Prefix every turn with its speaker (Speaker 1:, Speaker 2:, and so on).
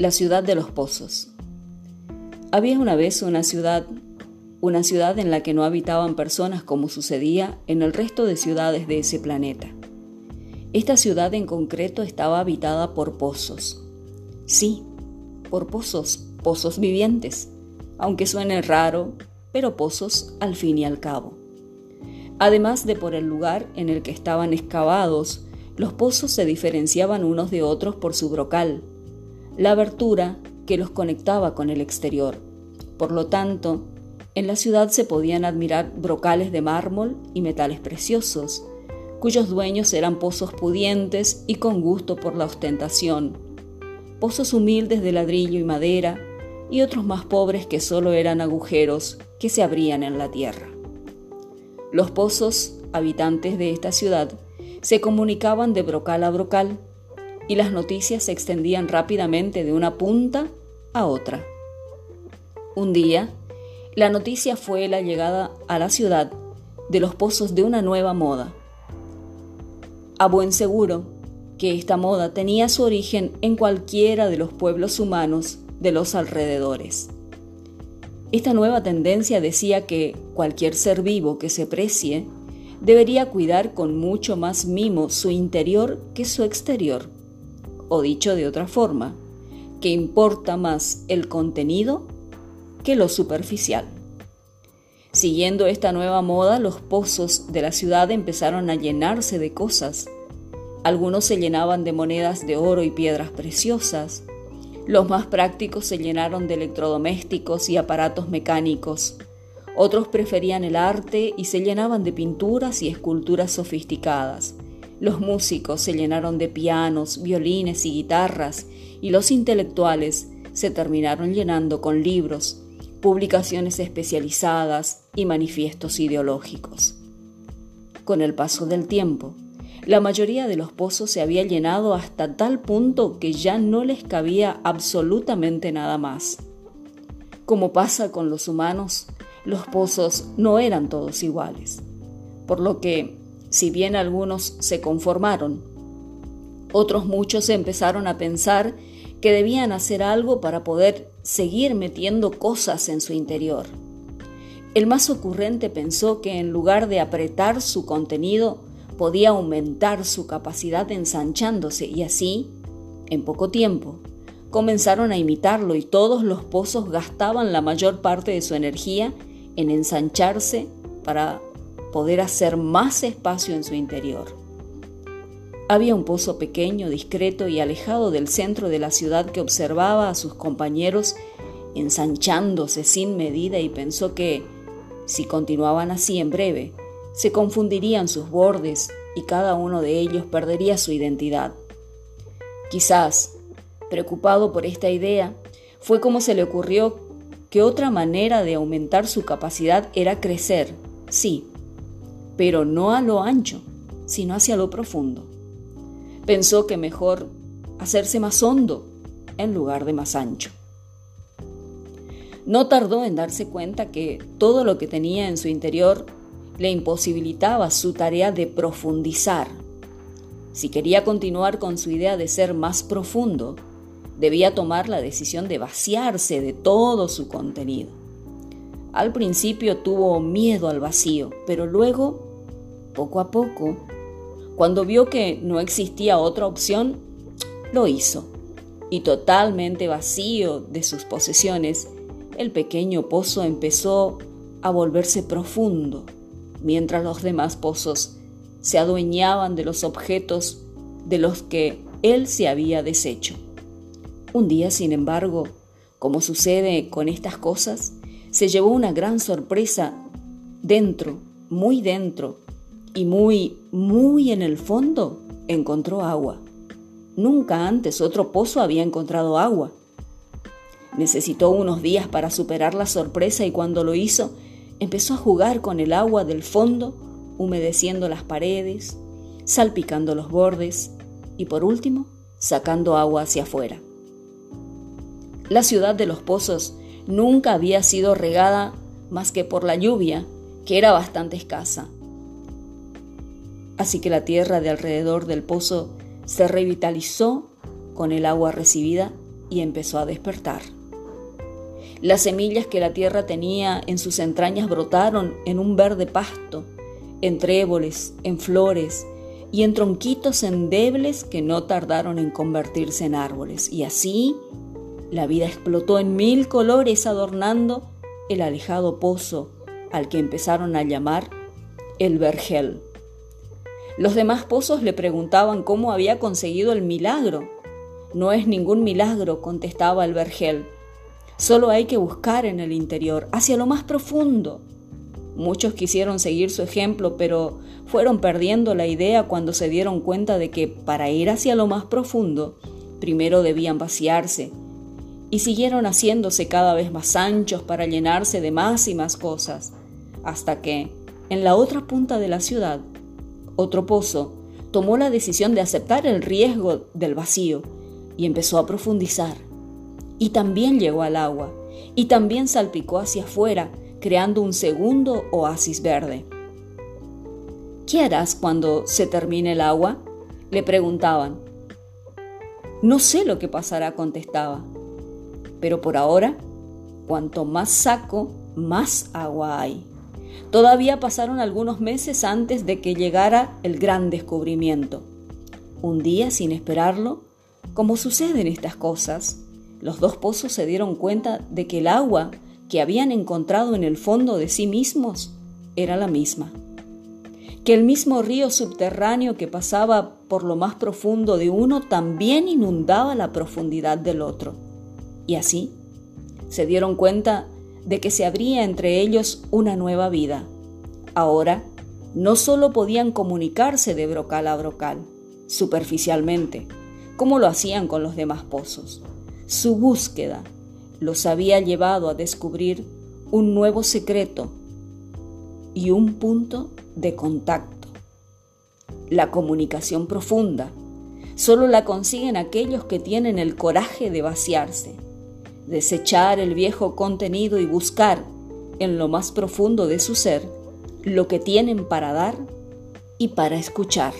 Speaker 1: La ciudad de los pozos. Había una vez una ciudad, una ciudad en la que no habitaban personas como sucedía en el resto de ciudades de ese planeta. Esta ciudad en concreto estaba habitada por pozos. Sí, por pozos, pozos vivientes, aunque suene raro, pero pozos al fin y al cabo. Además de por el lugar en el que estaban excavados, los pozos se diferenciaban unos de otros por su brocal, la abertura que los conectaba con el exterior. Por lo tanto, en la ciudad se podían admirar brocales de mármol y metales preciosos, cuyos dueños eran pozos pudientes y con gusto por la ostentación, pozos humildes de ladrillo y madera, y otros más pobres que solo eran agujeros que se abrían en la tierra. Los pozos, habitantes de esta ciudad, se comunicaban de brocal a brocal, y las noticias se extendían rápidamente de una punta a otra. Un día, la noticia fue la llegada a la ciudad de los pozos de una nueva moda. A buen seguro que esta moda tenía su origen en cualquiera de los pueblos humanos de los alrededores. Esta nueva tendencia decía que cualquier ser vivo que se precie debería cuidar con mucho más mimo su interior que su exterior o dicho de otra forma, que importa más el contenido que lo superficial. Siguiendo esta nueva moda, los pozos de la ciudad empezaron a llenarse de cosas. Algunos se llenaban de monedas de oro y piedras preciosas. Los más prácticos se llenaron de electrodomésticos y aparatos mecánicos. Otros preferían el arte y se llenaban de pinturas y esculturas sofisticadas. Los músicos se llenaron de pianos, violines y guitarras, y los intelectuales se terminaron llenando con libros, publicaciones especializadas y manifiestos ideológicos. Con el paso del tiempo, la mayoría de los pozos se había llenado hasta tal punto que ya no les cabía absolutamente nada más. Como pasa con los humanos, los pozos no eran todos iguales, por lo que si bien algunos se conformaron, otros muchos empezaron a pensar que debían hacer algo para poder seguir metiendo cosas en su interior. El más ocurrente pensó que en lugar de apretar su contenido, podía aumentar su capacidad ensanchándose y así, en poco tiempo, comenzaron a imitarlo y todos los pozos gastaban la mayor parte de su energía en ensancharse para poder hacer más espacio en su interior. Había un pozo pequeño, discreto y alejado del centro de la ciudad que observaba a sus compañeros ensanchándose sin medida y pensó que, si continuaban así en breve, se confundirían sus bordes y cada uno de ellos perdería su identidad. Quizás, preocupado por esta idea, fue como se le ocurrió que otra manera de aumentar su capacidad era crecer, sí, pero no a lo ancho, sino hacia lo profundo. Pensó que mejor hacerse más hondo en lugar de más ancho. No tardó en darse cuenta que todo lo que tenía en su interior le imposibilitaba su tarea de profundizar. Si quería continuar con su idea de ser más profundo, debía tomar la decisión de vaciarse de todo su contenido. Al principio tuvo miedo al vacío, pero luego poco a poco, cuando vio que no existía otra opción, lo hizo. Y totalmente vacío de sus posesiones, el pequeño pozo empezó a volverse profundo, mientras los demás pozos se adueñaban de los objetos de los que él se había deshecho. Un día, sin embargo, como sucede con estas cosas, se llevó una gran sorpresa dentro, muy dentro y muy, muy en el fondo encontró agua. Nunca antes otro pozo había encontrado agua. Necesitó unos días para superar la sorpresa y cuando lo hizo, empezó a jugar con el agua del fondo, humedeciendo las paredes, salpicando los bordes y por último, sacando agua hacia afuera. La ciudad de los pozos nunca había sido regada más que por la lluvia, que era bastante escasa. Así que la tierra de alrededor del pozo se revitalizó con el agua recibida y empezó a despertar. Las semillas que la tierra tenía en sus entrañas brotaron en un verde pasto, en tréboles, en flores y en tronquitos endebles que no tardaron en convertirse en árboles. Y así la vida explotó en mil colores adornando el alejado pozo al que empezaron a llamar el vergel. Los demás pozos le preguntaban cómo había conseguido el milagro. No es ningún milagro, contestaba el vergel. Solo hay que buscar en el interior, hacia lo más profundo. Muchos quisieron seguir su ejemplo, pero fueron perdiendo la idea cuando se dieron cuenta de que para ir hacia lo más profundo, primero debían vaciarse, y siguieron haciéndose cada vez más anchos para llenarse de más y más cosas, hasta que, en la otra punta de la ciudad, otro pozo tomó la decisión de aceptar el riesgo del vacío y empezó a profundizar. Y también llegó al agua, y también salpicó hacia afuera, creando un segundo oasis verde. ¿Qué harás cuando se termine el agua? le preguntaban. No sé lo que pasará, contestaba. Pero por ahora, cuanto más saco, más agua hay. Todavía pasaron algunos meses antes de que llegara el gran descubrimiento. Un día, sin esperarlo, como suceden estas cosas, los dos pozos se dieron cuenta de que el agua que habían encontrado en el fondo de sí mismos era la misma. Que el mismo río subterráneo que pasaba por lo más profundo de uno también inundaba la profundidad del otro. Y así se dieron cuenta de que se abría entre ellos una nueva vida. Ahora, no solo podían comunicarse de brocal a brocal, superficialmente, como lo hacían con los demás pozos. Su búsqueda los había llevado a descubrir un nuevo secreto y un punto de contacto. La comunicación profunda solo la consiguen aquellos que tienen el coraje de vaciarse desechar el viejo contenido y buscar en lo más profundo de su ser lo que tienen para dar y para escuchar.